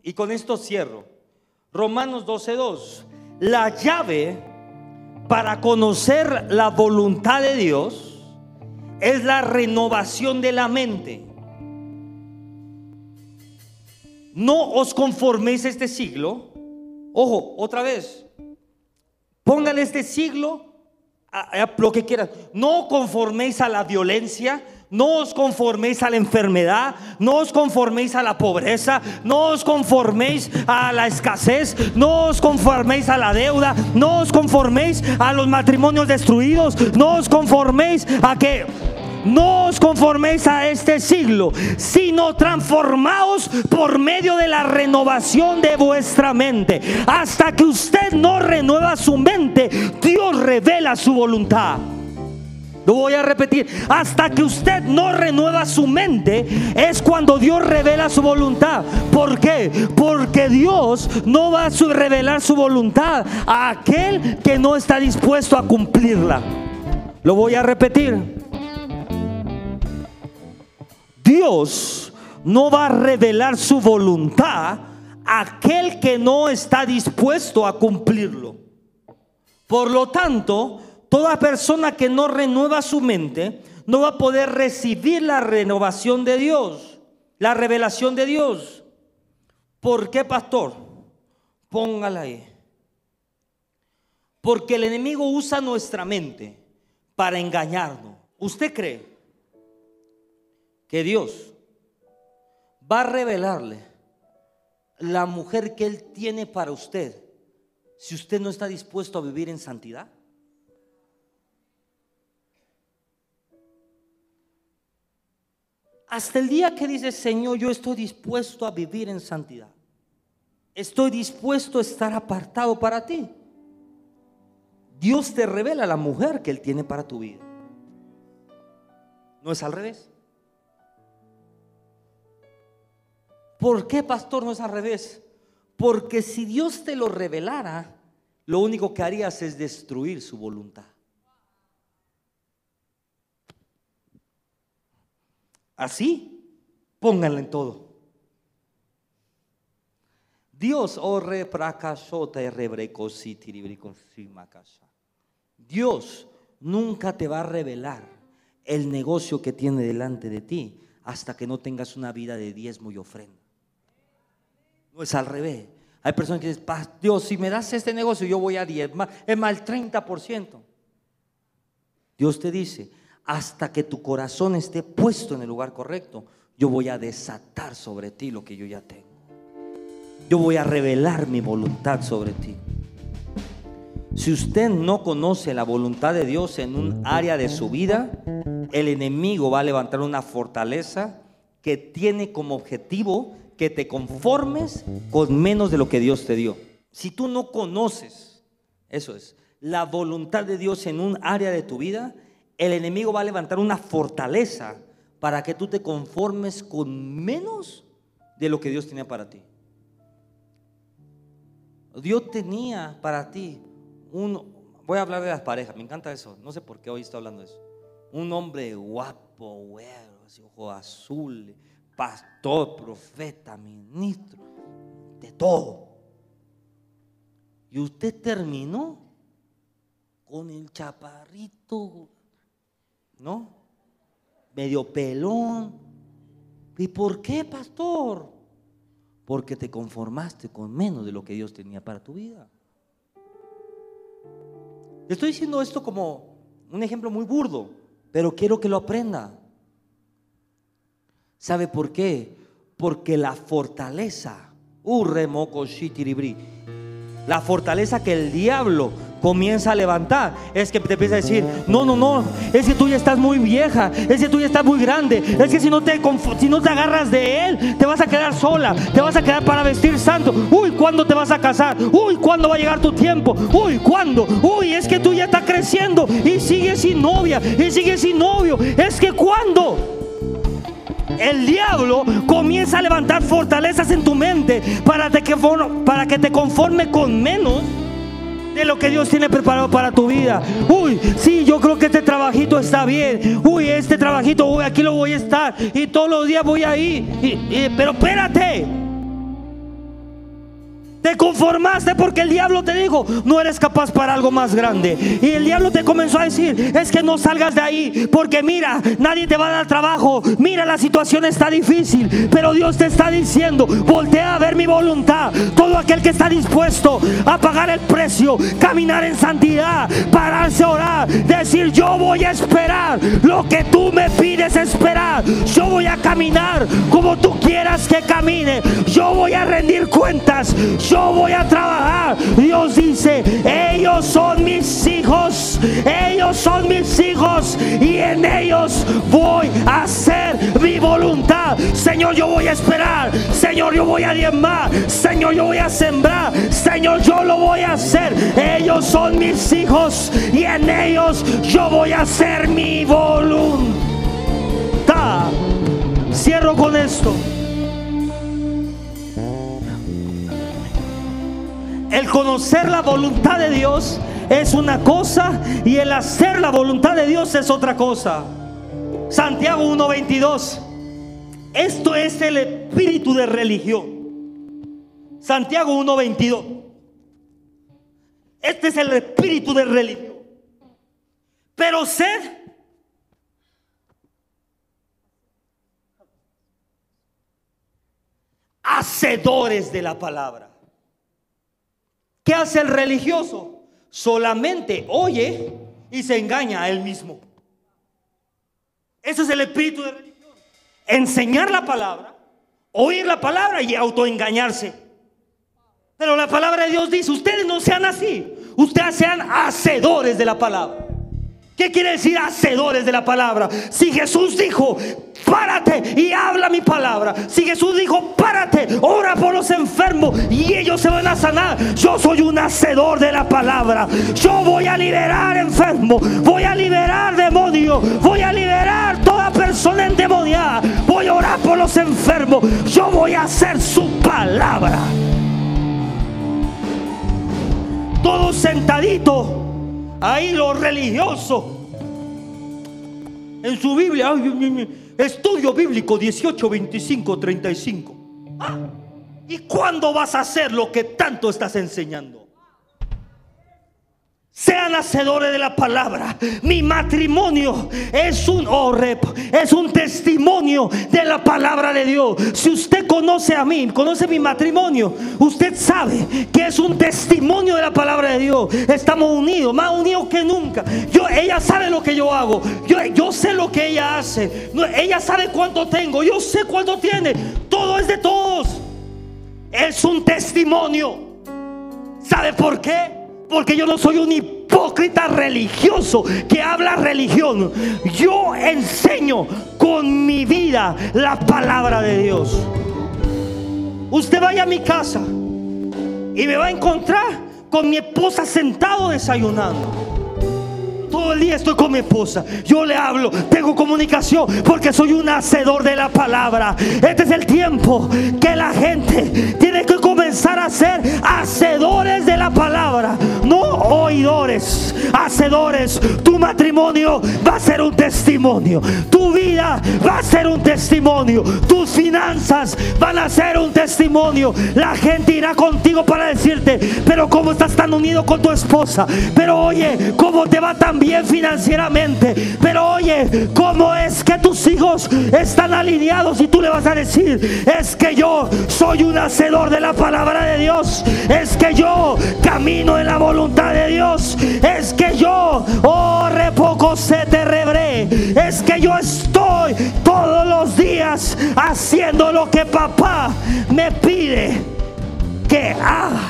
y con esto cierro, Romanos 12:2. La llave para conocer la voluntad de Dios es la renovación de la mente. No os conforméis a este siglo. Ojo, otra vez. Póngale este siglo a, lo que quieras. No conforméis a la violencia, No os conforméis a la enfermedad, no os conforméis a la pobreza, no os conforméis a la escasez, no os conforméis a la deuda, no os conforméis a los matrimonios destruidos, no os conforméis a que no os conforméis a este siglo, sino transformaos por medio de la renovación de vuestra mente. Hasta que usted no renueva su mente, Dios revela su voluntad. Lo voy a repetir. Hasta que usted no renueva su mente es cuando Dios revela su voluntad. ¿Por qué? Porque Dios no va a revelar su voluntad a aquel que no está dispuesto a cumplirla. Lo voy a repetir. Dios no va a revelar su voluntad a aquel que no está dispuesto a cumplirlo. Por lo tanto, Toda persona que no renueva su mente no va a poder recibir la renovación de Dios, la revelación de Dios. ¿Por qué, pastor? Póngala ahí. Porque el enemigo usa nuestra mente para engañarnos. ¿Usted cree que Dios va a revelarle la mujer que Él tiene para usted si usted no está dispuesto a vivir en santidad? Hasta el día que dices, Señor, yo estoy dispuesto a vivir en santidad. Estoy dispuesto a estar apartado para ti. Dios te revela la mujer que Él tiene para tu vida. ¿No es al revés? ¿Por qué, pastor, no es al revés? Porque si Dios te lo revelara, lo único que harías es destruir su voluntad. Así, pónganla en todo. Dios, Dios nunca te va a revelar el negocio que tiene delante de ti hasta que no tengas una vida de diezmo y ofrenda. No es al revés. Hay personas que dicen, Dios, si me das este negocio, yo voy a diezmar. Es más, el 30%. Dios te dice, hasta que tu corazón esté puesto en el lugar correcto, yo voy a desatar sobre ti lo que yo ya tengo. Yo voy a revelar mi voluntad sobre ti. Si usted no conoce la voluntad de Dios en un área de su vida, el enemigo va a levantar una fortaleza que tiene como objetivo que te conformes con menos de lo que Dios te dio. Si tú no conoces, eso es, la voluntad de Dios en un área de tu vida, el enemigo va a levantar una fortaleza para que tú te conformes con menos de lo que Dios tenía para ti. Dios tenía para ti un, voy a hablar de las parejas, me encanta eso, no sé por qué hoy estoy hablando de eso. Un hombre guapo, güero, ojo azul, pastor, profeta, ministro, de todo. Y usted terminó con el chaparrito ¿no? Medio pelón. ¿Y por qué, pastor? Porque te conformaste con menos de lo que Dios tenía para tu vida. Estoy diciendo esto como un ejemplo muy burdo, pero quiero que lo aprenda. ¿Sabe por qué? Porque la fortaleza, uh, la fortaleza que el diablo comienza a levantar, es que te empieza a decir, no, no, no, es que tú ya estás muy vieja, es que tú ya estás muy grande, es que si no te, si no te agarras de él, te vas a quedar sola, te vas a quedar para vestir santo. Uy, ¿cuándo te vas a casar? Uy, ¿cuándo va a llegar tu tiempo? Uy, ¿cuándo? Uy, es que tú ya estás creciendo y sigues sin novia y sigues sin novio. Es que ¿cuándo? el diablo comienza a levantar fortalezas en tu mente para, que, para que te conforme con menos de lo que Dios tiene preparado para tu vida. Uy, sí, yo creo que este trabajito está bien. Uy, este trabajito, uy, aquí lo voy a estar. Y todos los días voy a ir. pero espérate. Te conformaste porque el diablo te dijo, no eres capaz para algo más grande. Y el diablo te comenzó a decir, es que no salgas de ahí, porque mira, nadie te va a dar trabajo. Mira, la situación está difícil, pero Dios te está diciendo, voltea a ver mi voluntad. Todo aquel que está dispuesto a pagar el precio, caminar en santidad, pararse a orar, decir, yo voy a esperar lo que tú me pides esperar. Yo voy a caminar como tú quieras que camine. Yo voy a rendir cuentas yo voy a trabajar. Dios dice, ellos son mis hijos, ellos son mis hijos y en ellos voy a hacer mi voluntad. Señor, yo voy a esperar. Señor, yo voy a diezmar. Señor, yo voy a sembrar. Señor, yo lo voy a hacer. Ellos son mis hijos y en ellos yo voy a hacer mi voluntad. Cierro con esto. El conocer la voluntad de Dios es una cosa y el hacer la voluntad de Dios es otra cosa. Santiago 1:22. Esto es el espíritu de religión. Santiago 1:22. Este es el espíritu de religión. Pero sed hacedores de la palabra. ¿Qué hace el religioso? Solamente oye y se engaña a él mismo. Ese es el espíritu de religión. Enseñar la palabra, oír la palabra y autoengañarse. Pero la palabra de Dios dice, ustedes no sean así, ustedes sean hacedores de la palabra. ¿Qué quiere decir hacedores de la palabra? Si Jesús dijo, párate y habla mi palabra. Si Jesús dijo, párate, ora por los enfermos y ellos se van a sanar. Yo soy un hacedor de la palabra. Yo voy a liberar enfermos, voy a liberar demonios, voy a liberar toda persona endemoniada. Voy a orar por los enfermos. Yo voy a hacer su palabra. Todos sentaditos Ahí los religiosos. En su Biblia, estudio bíblico 18, 25, 35. ¿Y cuándo vas a hacer lo que tanto estás enseñando? Sean hacedores de la palabra. Mi matrimonio es un es un testimonio de la palabra de Dios. Si usted conoce a mí, conoce mi matrimonio, usted sabe que es un testimonio de la palabra de Dios. Estamos unidos, más unidos que nunca. Yo, ella sabe lo que yo hago. Yo, yo sé lo que ella hace. ella sabe cuánto tengo. Yo sé cuánto tiene. Todo es de todos. Es un testimonio. ¿Sabe por qué? Porque yo no soy un hipócrita religioso que habla religión. Yo enseño con mi vida la palabra de Dios. Usted vaya a mi casa y me va a encontrar con mi esposa sentado desayunando. Todo el día estoy con mi esposa. Yo le hablo, tengo comunicación porque soy un hacedor de la palabra. Este es el tiempo que la gente tiene que comenzar a ser hacedores de la palabra, no oidores, hacedores. Tu matrimonio va a ser un testimonio. Tu vida va a ser un testimonio. Tus finanzas van a ser un testimonio. La gente irá contigo para decirte, pero cómo estás tan unido con tu esposa. Pero oye, cómo te va tan bien financieramente. Pero oye, ¿cómo es que tus hijos están alineados? Y tú le vas a decir, es que yo soy un hacedor de la palabra de Dios. Es que yo camino en la voluntad de Dios. Es que yo, oh, repoco se te rebré. Es que yo estoy todos los días haciendo lo que papá me pide que haga.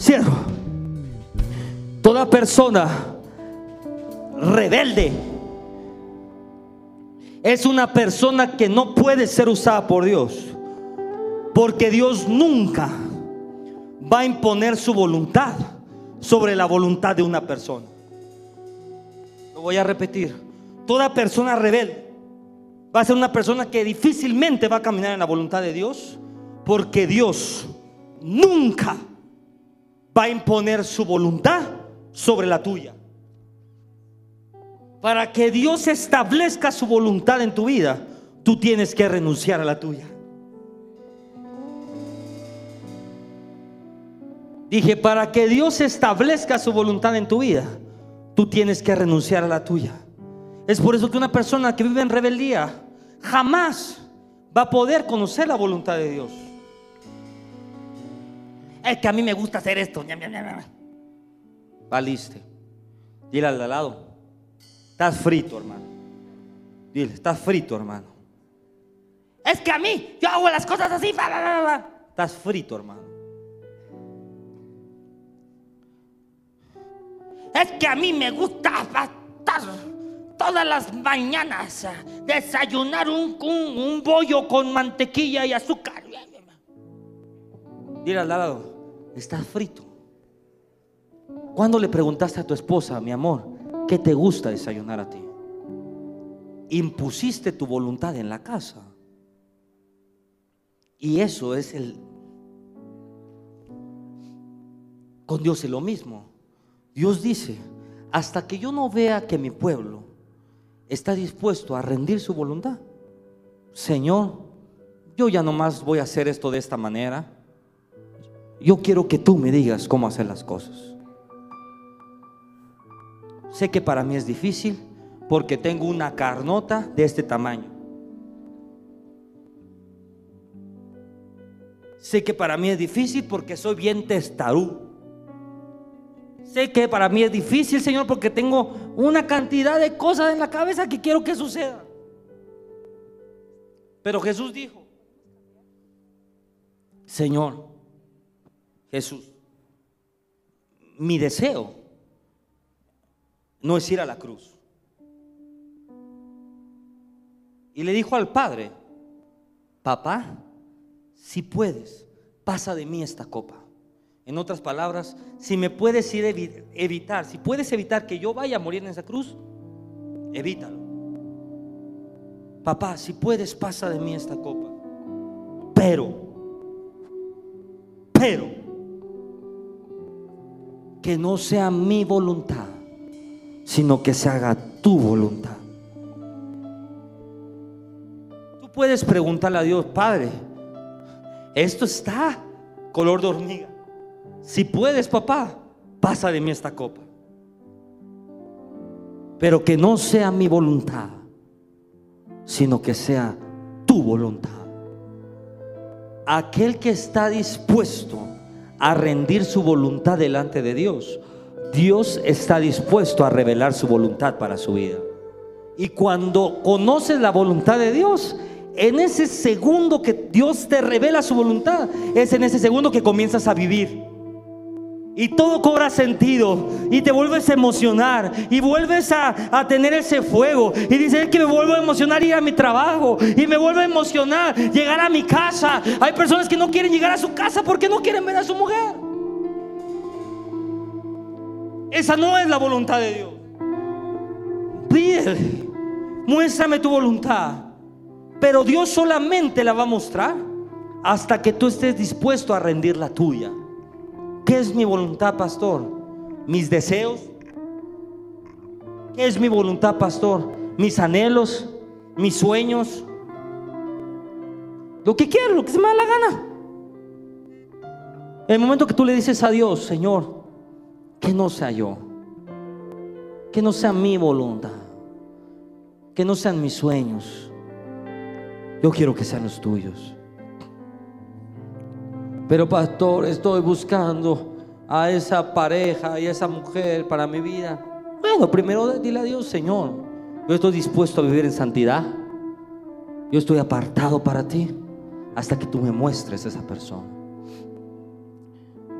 Cierro. Toda persona rebelde es una persona que no puede ser usada por Dios. Porque Dios nunca va a imponer su voluntad sobre la voluntad de una persona. Lo voy a repetir. Toda persona rebelde va a ser una persona que difícilmente va a caminar en la voluntad de Dios. Porque Dios nunca va a imponer su voluntad sobre la tuya. Para que Dios establezca su voluntad en tu vida, tú tienes que renunciar a la tuya. Dije, para que Dios establezca su voluntad en tu vida, tú tienes que renunciar a la tuya. Es por eso que una persona que vive en rebeldía jamás va a poder conocer la voluntad de Dios. Es que a mí me gusta hacer esto. Valiste. Dile al de al lado. Estás frito, hermano. Dile, estás frito, hermano. Es que a mí, yo hago las cosas así. Estás frito, hermano. Es que a mí me gusta pastar todas las mañanas desayunar un, un, bollo con mantequilla y azúcar. Dile al lado, estás frito. ¿Cuándo le preguntaste a tu esposa, mi amor, qué te gusta desayunar a ti? Impusiste tu voluntad en la casa. Y eso es el... Con Dios es lo mismo. Dios dice, hasta que yo no vea que mi pueblo está dispuesto a rendir su voluntad, Señor, yo ya no más voy a hacer esto de esta manera. Yo quiero que tú me digas cómo hacer las cosas. Sé que para mí es difícil porque tengo una carnota de este tamaño. Sé que para mí es difícil porque soy bien testarú. Sé que para mí es difícil, Señor, porque tengo una cantidad de cosas en la cabeza que quiero que suceda. Pero Jesús dijo, Señor, Jesús, mi deseo no es ir a la cruz. Y le dijo al Padre, papá, si puedes, pasa de mí esta copa. En otras palabras, si me puedes ir evitar, si puedes evitar que yo vaya a morir en esa cruz, evítalo. Papá, si puedes, pasa de mí esta copa. Pero, pero, que no sea mi voluntad, sino que se haga tu voluntad. Tú puedes preguntarle a Dios, Padre, esto está color de hormiga. Si puedes, papá, pasa de mí esta copa. Pero que no sea mi voluntad, sino que sea tu voluntad. Aquel que está dispuesto a rendir su voluntad delante de Dios, Dios está dispuesto a revelar su voluntad para su vida. Y cuando conoces la voluntad de Dios, en ese segundo que Dios te revela su voluntad, es en ese segundo que comienzas a vivir. Y todo cobra sentido. Y te vuelves a emocionar. Y vuelves a, tener ese fuego. Y dices que me vuelvo a emocionar ir a mi trabajo. Y me vuelve a emocionar llegar a mi casa. Hay personas que no quieren llegar a su casa porque no quieren ver a su mujer. Esa no es la voluntad de Dios. Pídele. Muéstrame tu voluntad. Pero Dios solamente la va a mostrar hasta que tú estés dispuesto a rendir la tuya. ¿Qué es mi voluntad, pastor? Mis deseos. ¿Qué es mi voluntad, pastor? Mis anhelos, mis sueños. Lo que quiero, lo que se me da la gana. En el momento que tú le dices a Dios, Señor, que no sea yo, que no sea mi voluntad, que no sean mis sueños, yo quiero que sean los tuyos. Pero pastor, estoy buscando a esa pareja y a esa mujer para mi vida. Bueno, primero dile a Dios, Señor, yo estoy dispuesto a vivir en santidad. Yo estoy apartado para ti hasta que tú me muestres esa persona.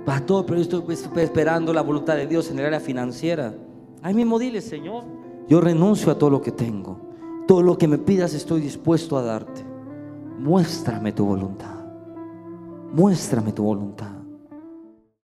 Pastor, pero yo estoy esperando la voluntad de Dios en el área financiera. Ahí mismo dile, Señor, yo renuncio a todo lo que tengo. Todo lo que me pidas estoy dispuesto a darte. Muéstrame tu voluntad. Muéstrame tu voluntad.